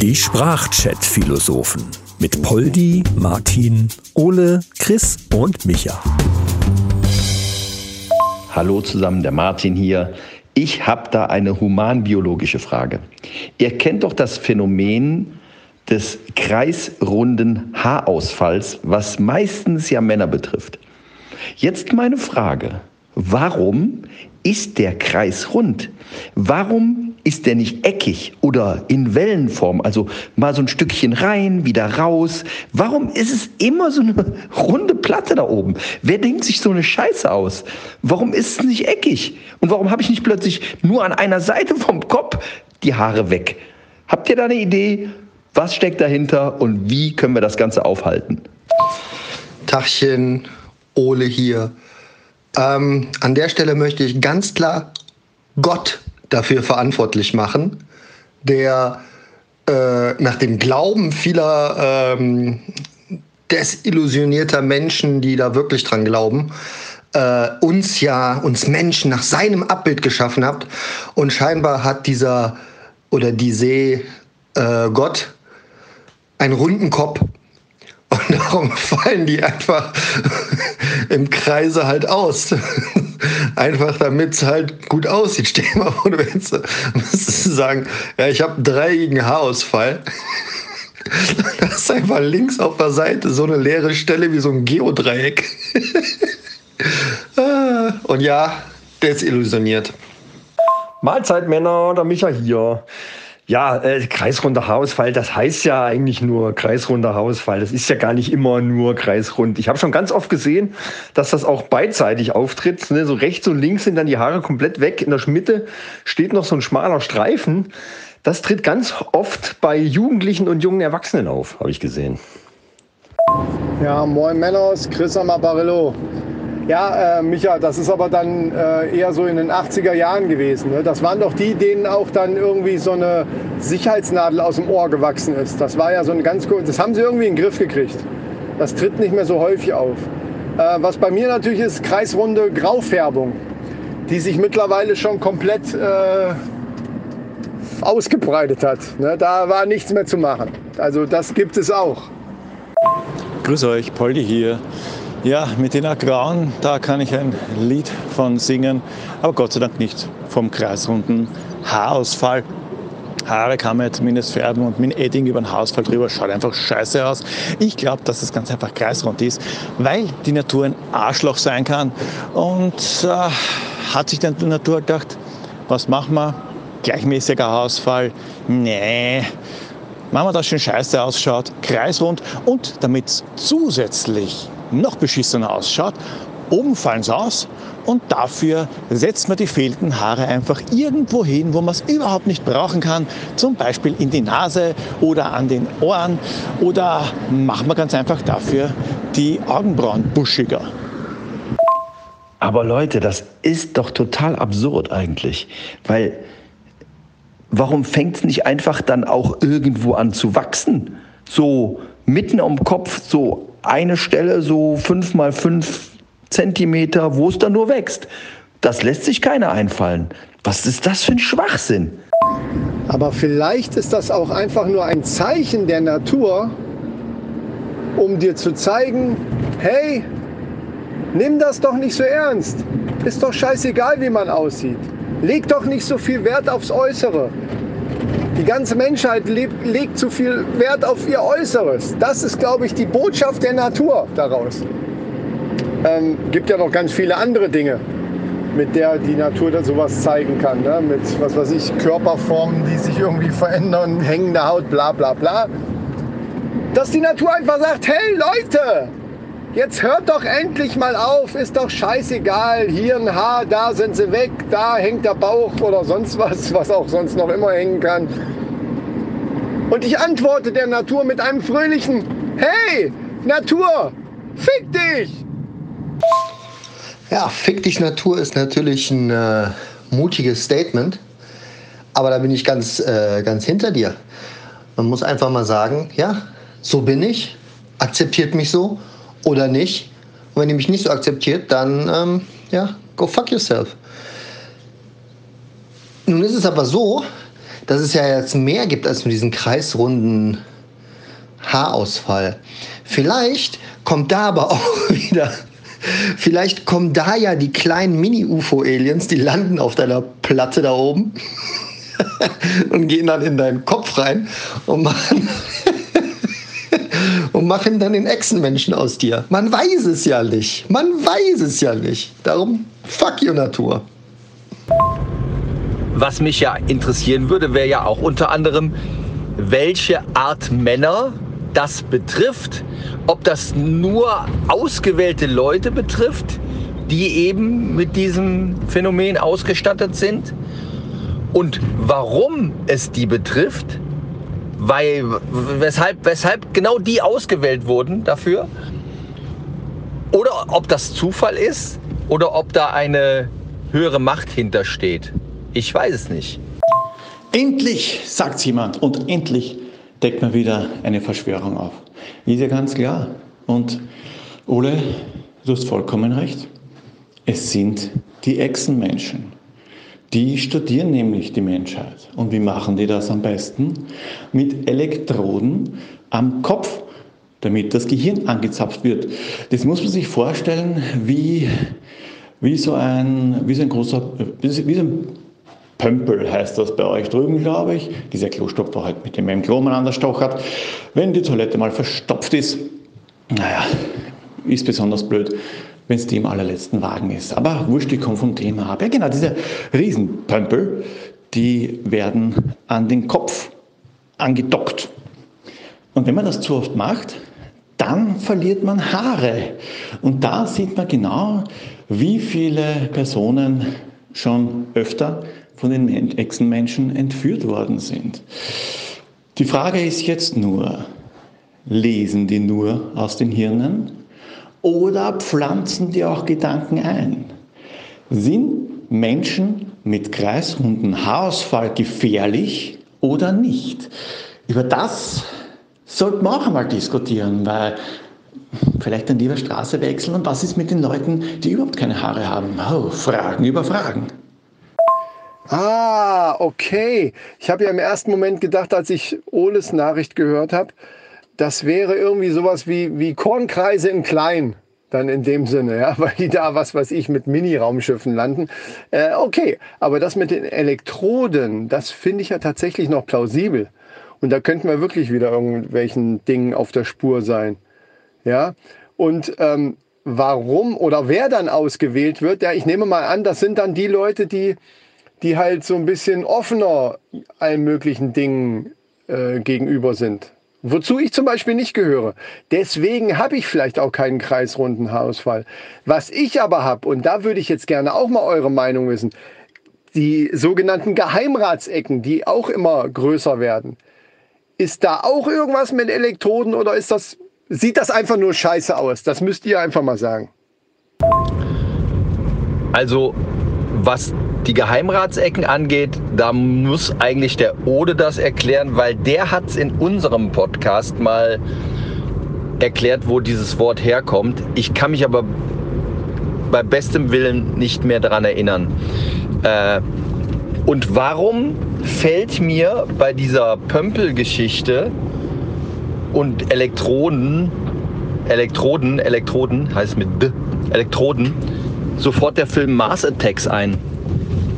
Die Sprachchat-Philosophen mit Poldi, Martin, Ole, Chris und Micha. Hallo zusammen, der Martin hier. Ich habe da eine humanbiologische Frage. Ihr kennt doch das Phänomen des kreisrunden Haarausfalls, was meistens ja Männer betrifft. Jetzt meine Frage. Warum ist der Kreis rund? Warum ist der nicht eckig oder in Wellenform? Also mal so ein Stückchen rein, wieder raus. Warum ist es immer so eine runde Platte da oben? Wer denkt sich so eine Scheiße aus? Warum ist es nicht eckig? Und warum habe ich nicht plötzlich nur an einer Seite vom Kopf die Haare weg? Habt ihr da eine Idee? Was steckt dahinter und wie können wir das Ganze aufhalten? Tachchen, Ole hier. Ähm, an der Stelle möchte ich ganz klar Gott dafür verantwortlich machen, der äh, nach dem Glauben vieler ähm, desillusionierter Menschen, die da wirklich dran glauben, äh, uns ja, uns Menschen nach seinem Abbild geschaffen hat. Und scheinbar hat dieser oder die See äh, Gott einen runden Kopf und darum fallen die einfach im Kreise halt aus. Einfach damit es halt gut aussieht. Stell dir mal vor, du müsstest sagen, ja, ich habe einen dreieckigen Haarausfall. Das ist einfach links auf der Seite so eine leere Stelle wie so ein Geodreieck. Ah, und ja, der ist illusioniert. Mahlzeit Männer, der Micha hier. Ja, äh, kreisrunder Haarausfall, das heißt ja eigentlich nur kreisrunder Haarausfall. Das ist ja gar nicht immer nur kreisrund. Ich habe schon ganz oft gesehen, dass das auch beidseitig auftritt. Ne? So rechts und links sind dann die Haare komplett weg. In der Mitte steht noch so ein schmaler Streifen. Das tritt ganz oft bei Jugendlichen und jungen Erwachsenen auf, habe ich gesehen. Ja, moin Männers, Chris Amaparillo. Ja, äh, Micha, das ist aber dann äh, eher so in den 80er Jahren gewesen. Ne? Das waren doch die, denen auch dann irgendwie so eine Sicherheitsnadel aus dem Ohr gewachsen ist. Das war ja so ein ganz kurz, das haben sie irgendwie in den Griff gekriegt. Das tritt nicht mehr so häufig auf. Äh, was bei mir natürlich ist, kreisrunde Graufärbung, die sich mittlerweile schon komplett äh, ausgebreitet hat. Ne? Da war nichts mehr zu machen. Also das gibt es auch. Grüß euch, Poldi hier. Ja, mit den Agraren, da kann ich ein Lied von singen, aber Gott sei Dank nicht vom kreisrunden Haarausfall. Haare kann man zumindest färben und mit Edding über den Haarausfall drüber schaut einfach scheiße aus. Ich glaube, dass es ganz einfach kreisrund ist, weil die Natur ein Arschloch sein kann. Und äh, hat sich dann die Natur gedacht, was machen wir? Gleichmäßiger Haarausfall? Nee, machen wir das schön scheiße ausschaut, kreisrund und damit zusätzlich noch beschissener ausschaut. Oben fallen sie aus und dafür setzt man die fehlenden Haare einfach irgendwo hin, wo man es überhaupt nicht brauchen kann. Zum Beispiel in die Nase oder an den Ohren oder machen wir ganz einfach dafür die Augenbrauen buschiger. Aber Leute, das ist doch total absurd eigentlich, weil warum fängt es nicht einfach dann auch irgendwo an zu wachsen? So mitten am Kopf, so eine Stelle so fünf mal fünf Zentimeter, wo es dann nur wächst. Das lässt sich keiner einfallen. Was ist das für ein Schwachsinn? Aber vielleicht ist das auch einfach nur ein Zeichen der Natur, um dir zu zeigen, hey, nimm das doch nicht so ernst. Ist doch scheißegal, wie man aussieht. Leg doch nicht so viel Wert aufs Äußere. Die ganze Menschheit lebt, legt zu viel Wert auf ihr Äußeres. Das ist, glaube ich, die Botschaft der Natur daraus. Ähm, gibt ja noch ganz viele andere Dinge, mit der die Natur da sowas zeigen kann. Ne? Mit, was weiß ich, Körperformen, die sich irgendwie verändern, hängende Haut, bla bla bla. Dass die Natur einfach sagt, hey Leute, Jetzt hört doch endlich mal auf, ist doch scheißegal. Hier ein Haar, da sind sie weg, da hängt der Bauch oder sonst was, was auch sonst noch immer hängen kann. Und ich antworte der Natur mit einem fröhlichen Hey, Natur, fick dich! Ja, fick dich Natur ist natürlich ein äh, mutiges Statement, aber da bin ich ganz, äh, ganz hinter dir. Man muss einfach mal sagen, ja, so bin ich, akzeptiert mich so oder nicht. Und wenn ihr mich nicht so akzeptiert, dann ähm, ja, go fuck yourself. Nun ist es aber so, dass es ja jetzt mehr gibt als nur diesen kreisrunden Haarausfall. Vielleicht kommt da aber auch wieder, vielleicht kommen da ja die kleinen Mini-UFO-Aliens, die landen auf deiner Platte da oben und gehen dann in deinen Kopf rein und machen, und machen dann den Echsenmenschen aus dir. Man weiß es ja nicht. Man weiß es ja nicht. Darum, fuck you Natur. Was mich ja interessieren würde, wäre ja auch unter anderem, welche Art Männer das betrifft, ob das nur ausgewählte Leute betrifft, die eben mit diesem Phänomen ausgestattet sind und warum es die betrifft, weil, weshalb, weshalb genau die ausgewählt wurden dafür oder ob das Zufall ist oder ob da eine höhere Macht hintersteht. Ich weiß es nicht. Endlich, sagt jemand, und endlich deckt man wieder eine Verschwörung auf. Ist ja ganz klar. Und Ole, du hast vollkommen recht. Es sind die Echsenmenschen. Die studieren nämlich die Menschheit. Und wie machen die das am besten? Mit Elektroden am Kopf, damit das Gehirn angezapft wird. Das muss man sich vorstellen wie, wie, so, ein, wie so ein großer, wie so ein Pömpel heißt das bei euch drüben, glaube ich. Dieser Klostock, der halt mit dem Klo miteinander stochert. Wenn die Toilette mal verstopft ist, naja, ist besonders blöd, wenn es die im allerletzten Wagen ist. Aber wurscht, ich komme vom Thema ab. Ja, genau, diese Riesenpömpel, die werden an den Kopf angedockt. Und wenn man das zu oft macht, dann verliert man Haare. Und da sieht man genau, wie viele Personen schon öfter von den Echsenmenschen entführt worden sind. Die Frage ist jetzt nur, lesen die nur aus den Hirnen oder pflanzen die auch Gedanken ein? Sind Menschen mit kreisrunden Haarausfall gefährlich oder nicht? Über das sollten wir auch einmal diskutieren, weil vielleicht dann lieber Straße wechseln und was ist mit den Leuten, die überhaupt keine Haare haben? Oh, Fragen über Fragen. Ah, okay. Ich habe ja im ersten Moment gedacht, als ich Oles Nachricht gehört habe, das wäre irgendwie sowas wie, wie Kornkreise in klein. Dann in dem Sinne, ja, weil die da, was weiß ich, mit Mini-Raumschiffen landen. Äh, okay, aber das mit den Elektroden, das finde ich ja tatsächlich noch plausibel. Und da könnten wir wirklich wieder irgendwelchen Dingen auf der Spur sein. Ja, und ähm, warum oder wer dann ausgewählt wird, ja, ich nehme mal an, das sind dann die Leute, die die halt so ein bisschen offener allen möglichen Dingen äh, gegenüber sind. Wozu ich zum Beispiel nicht gehöre. Deswegen habe ich vielleicht auch keinen kreisrunden Haarausfall. Was ich aber habe, und da würde ich jetzt gerne auch mal eure Meinung wissen, die sogenannten Geheimratsecken, die auch immer größer werden. Ist da auch irgendwas mit Elektroden oder ist das, sieht das einfach nur scheiße aus? Das müsst ihr einfach mal sagen. Also, was die Geheimratsecken angeht, da muss eigentlich der Ode das erklären, weil der hat es in unserem Podcast mal erklärt, wo dieses Wort herkommt. Ich kann mich aber bei bestem Willen nicht mehr daran erinnern. Äh, und warum fällt mir bei dieser Pömpelgeschichte und Elektroden, Elektroden, Elektroden heißt mit D, Elektroden, sofort der Film Mars Attacks ein?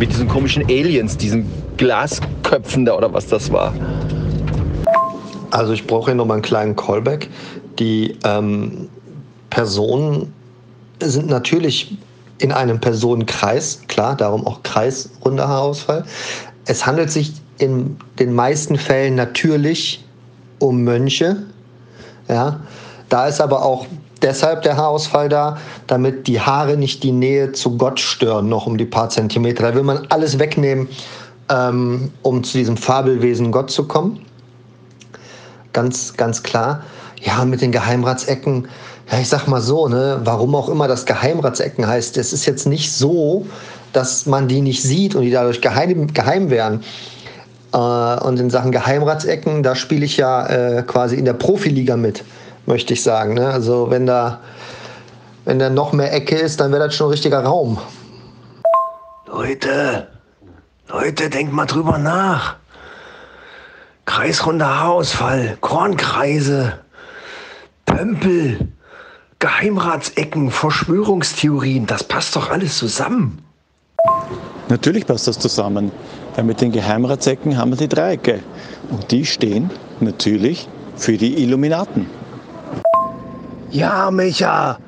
Mit diesen komischen Aliens, diesen Glasköpfen da oder was das war. Also ich brauche hier nochmal einen kleinen Callback. Die ähm, Personen sind natürlich in einem Personenkreis, klar, darum auch kreisrunder Haarausfall. Es handelt sich in den meisten Fällen natürlich um Mönche. Ja. Da ist aber auch deshalb der Haarausfall da, damit die Haare nicht die Nähe zu Gott stören, noch um die paar Zentimeter. Da will man alles wegnehmen, ähm, um zu diesem Fabelwesen Gott zu kommen. Ganz, ganz klar. Ja, mit den Geheimratsecken, ja, ich sag mal so, ne, warum auch immer das Geheimratsecken heißt, es ist jetzt nicht so, dass man die nicht sieht und die dadurch geheim, geheim wären. Äh, und in Sachen Geheimratsecken, da spiele ich ja äh, quasi in der Profiliga mit möchte ich sagen. Ne? Also wenn da, wenn da noch mehr Ecke ist, dann wäre das schon ein richtiger Raum. Leute, Leute, denkt mal drüber nach. kreisrunder Haarausfall, Kornkreise, Pömpel, Geheimratsecken, Verschwörungstheorien, das passt doch alles zusammen. Natürlich passt das zusammen, weil mit den Geheimratsecken haben wir die Dreiecke. Und die stehen natürlich für die Illuminaten. Ja, Micha,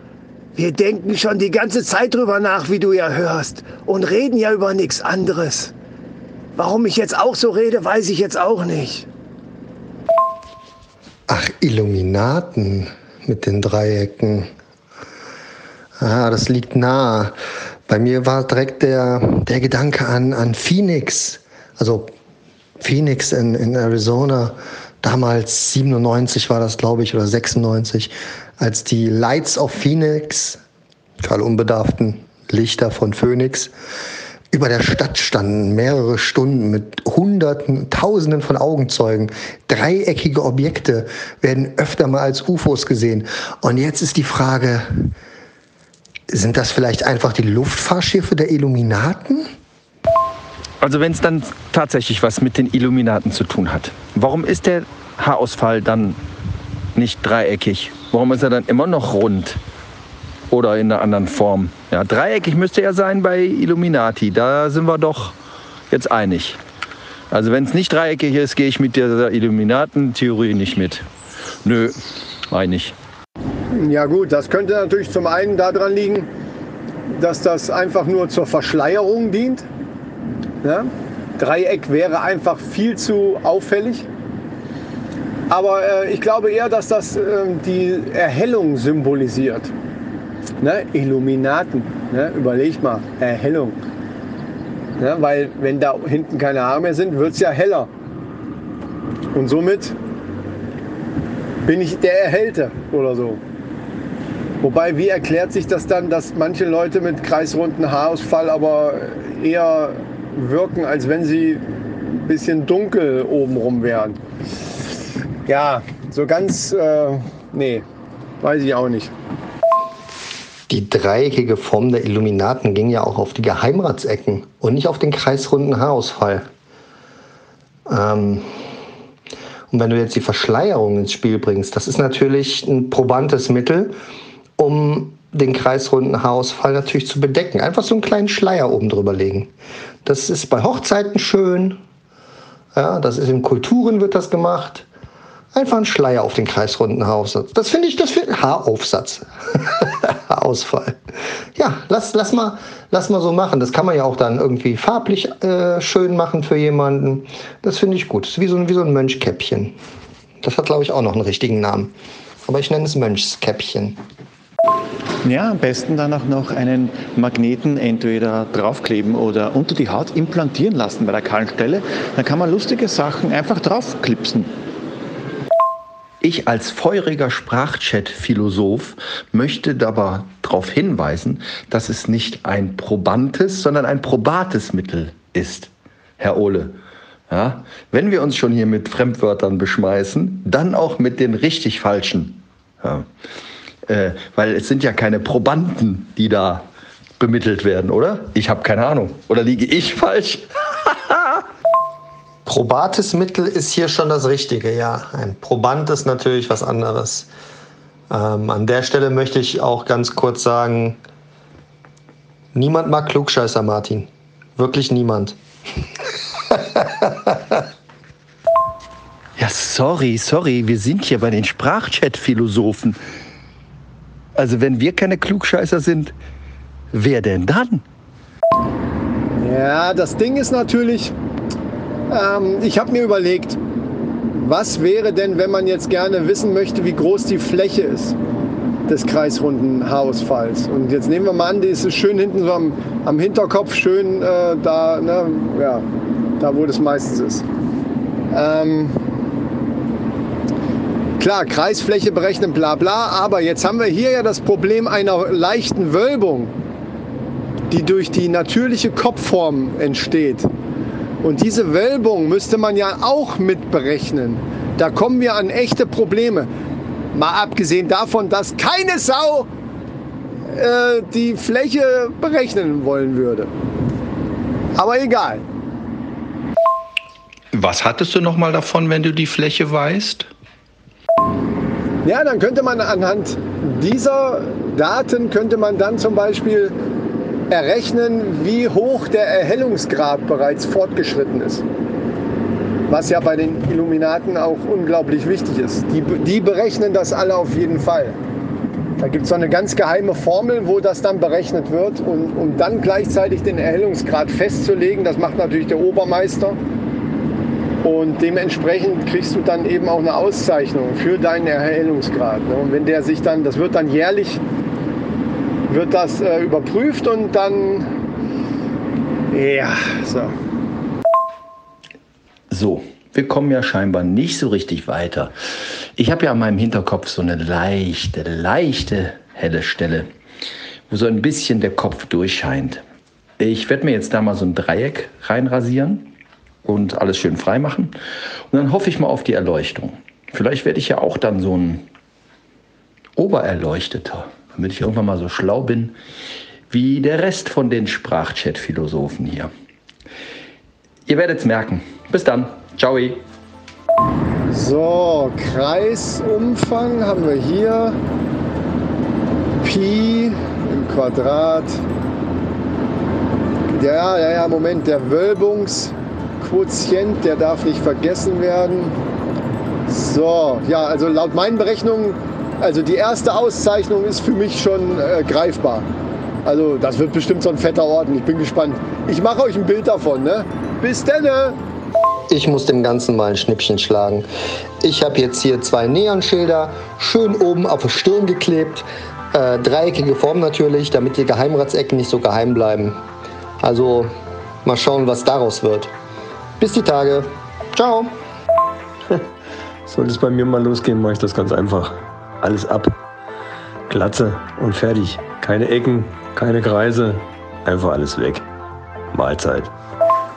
wir denken schon die ganze Zeit drüber nach, wie du ja hörst, und reden ja über nichts anderes. Warum ich jetzt auch so rede, weiß ich jetzt auch nicht. Ach, Illuminaten mit den Dreiecken. Ah, das liegt nah. Bei mir war direkt der, der Gedanke an, an Phoenix. Also Phoenix in, in Arizona. Damals 97 war das, glaube ich, oder 96, als die Lights of Phoenix, für Unbedarften, Lichter von Phoenix, über der Stadt standen, mehrere Stunden mit Hunderten, Tausenden von Augenzeugen. Dreieckige Objekte werden öfter mal als UFOs gesehen. Und jetzt ist die Frage, sind das vielleicht einfach die Luftfahrtschiffe der Illuminaten? Also wenn es dann tatsächlich was mit den Illuminaten zu tun hat, warum ist der Haarausfall dann nicht dreieckig? Warum ist er dann immer noch rund? Oder in einer anderen Form? Ja, dreieckig müsste er sein bei Illuminati. Da sind wir doch jetzt einig. Also wenn es nicht dreieckig ist, gehe ich mit dieser Illuminaten-Theorie nicht mit. Nö, einig. Ja gut, das könnte natürlich zum einen daran liegen, dass das einfach nur zur Verschleierung dient. Ja? Dreieck wäre einfach viel zu auffällig. Aber äh, ich glaube eher, dass das äh, die Erhellung symbolisiert. Ne? Illuminaten, ne? überleg mal, Erhellung. Ne? Weil wenn da hinten keine Haare mehr sind, wird es ja heller. Und somit bin ich der Erhellte oder so. Wobei, wie erklärt sich das dann, dass manche Leute mit kreisrunden Haarausfall aber eher wirken, als wenn sie ein bisschen dunkel obenrum wären? Ja, so ganz, äh, nee, weiß ich auch nicht. Die dreieckige Form der Illuminaten ging ja auch auf die Geheimratsecken und nicht auf den kreisrunden Haarausfall. Ähm, und wenn du jetzt die Verschleierung ins Spiel bringst, das ist natürlich ein probantes Mittel, um den kreisrunden Haarausfall natürlich zu bedecken. Einfach so einen kleinen Schleier oben drüber legen. Das ist bei Hochzeiten schön. Ja, das ist in Kulturen wird das gemacht. Einfach ein Schleier auf den kreisrunden Haaraufsatz. Das finde ich, das finde Haaraufsatz. Haarausfall. Ja, lass, lass, mal, lass mal so machen. Das kann man ja auch dann irgendwie farblich äh, schön machen für jemanden. Das finde ich gut. Das ist wie so, wie so ein Mönchkäppchen. Das hat, glaube ich, auch noch einen richtigen Namen. Aber ich nenne es Mönchskäppchen. Ja, am besten dann auch noch einen Magneten entweder draufkleben oder unter die Haut implantieren lassen bei der kahlen Stelle. Dann kann man lustige Sachen einfach draufklipsen. Ich als feuriger Sprachchat-Philosoph möchte dabei darauf hinweisen, dass es nicht ein probantes, sondern ein probates Mittel ist, Herr Ohle. Ja, wenn wir uns schon hier mit Fremdwörtern beschmeißen, dann auch mit den richtig falschen. Ja. Äh, weil es sind ja keine Probanden, die da bemittelt werden, oder? Ich habe keine Ahnung. Oder liege ich falsch? Probates Mittel ist hier schon das Richtige, ja. Ein Proband ist natürlich was anderes. Ähm, an der Stelle möchte ich auch ganz kurz sagen, niemand mag Klugscheißer, Martin. Wirklich niemand. ja, sorry, sorry, wir sind hier bei den Sprachchat-Philosophen. Also wenn wir keine Klugscheißer sind, wer denn dann? Ja, das Ding ist natürlich, ähm, ich habe mir überlegt, was wäre denn, wenn man jetzt gerne wissen möchte, wie groß die Fläche ist des kreisrunden Haarausfalls. Und jetzt nehmen wir mal an, die ist schön hinten so am, am Hinterkopf, schön äh, da, ne, ja, da wo das meistens ist. Ähm, Klar, Kreisfläche berechnen, bla bla, aber jetzt haben wir hier ja das Problem einer leichten Wölbung, die durch die natürliche Kopfform entsteht. Und diese Wölbung müsste man ja auch mit berechnen. Da kommen wir an echte Probleme. Mal abgesehen davon, dass keine Sau äh, die Fläche berechnen wollen würde. Aber egal. Was hattest du noch mal davon, wenn du die Fläche weißt? Ja, dann könnte man anhand dieser Daten könnte man dann zum Beispiel errechnen, wie hoch der Erhellungsgrad bereits fortgeschritten ist. Was ja bei den Illuminaten auch unglaublich wichtig ist. Die, die berechnen das alle auf jeden Fall. Da gibt es so eine ganz geheime Formel, wo das dann berechnet wird. Und um dann gleichzeitig den Erhellungsgrad festzulegen, das macht natürlich der Obermeister. Und dementsprechend kriegst du dann eben auch eine Auszeichnung für deinen Erhellungsgrad. Ne? Und wenn der sich dann, das wird dann jährlich, wird das äh, überprüft und dann, ja, so. So, wir kommen ja scheinbar nicht so richtig weiter. Ich habe ja an meinem Hinterkopf so eine leichte, leichte helle Stelle, wo so ein bisschen der Kopf durchscheint. Ich werde mir jetzt da mal so ein Dreieck reinrasieren und alles schön frei machen. Und dann hoffe ich mal auf die Erleuchtung. Vielleicht werde ich ja auch dann so ein Obererleuchteter, damit ich irgendwann mal so schlau bin wie der Rest von den Sprachchat-Philosophen hier. Ihr werdet es merken. Bis dann. Ciao. So, Kreisumfang haben wir hier. Pi im Quadrat. Ja, ja, ja, Moment, der Wölbungs... Quotient, der darf nicht vergessen werden. So, ja, also laut meinen Berechnungen, also die erste Auszeichnung ist für mich schon äh, greifbar. Also das wird bestimmt so ein fetter Orden. Ich bin gespannt. Ich mache euch ein Bild davon. Ne? Bis dann. Ich muss dem Ganzen mal ein Schnippchen schlagen. Ich habe jetzt hier zwei Neonschilder schön oben auf der Stirn geklebt. Äh, dreieckige Form natürlich, damit die Geheimratsecken nicht so geheim bleiben. Also mal schauen, was daraus wird. Bis die Tage. Ciao. Sollte es bei mir mal losgehen, mache ich das ganz einfach. Alles ab. Glatze und fertig. Keine Ecken, keine Kreise. Einfach alles weg. Mahlzeit.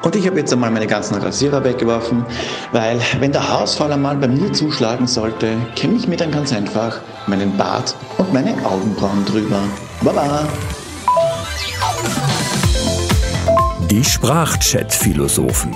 Und ich habe jetzt einmal meine ganzen Rasierer weggeworfen, weil wenn der Haarausfall einmal bei mir zuschlagen sollte, kämme ich mir dann ganz einfach meinen Bart und meine Augenbrauen drüber. Baba! Die Sprachchat-Philosophen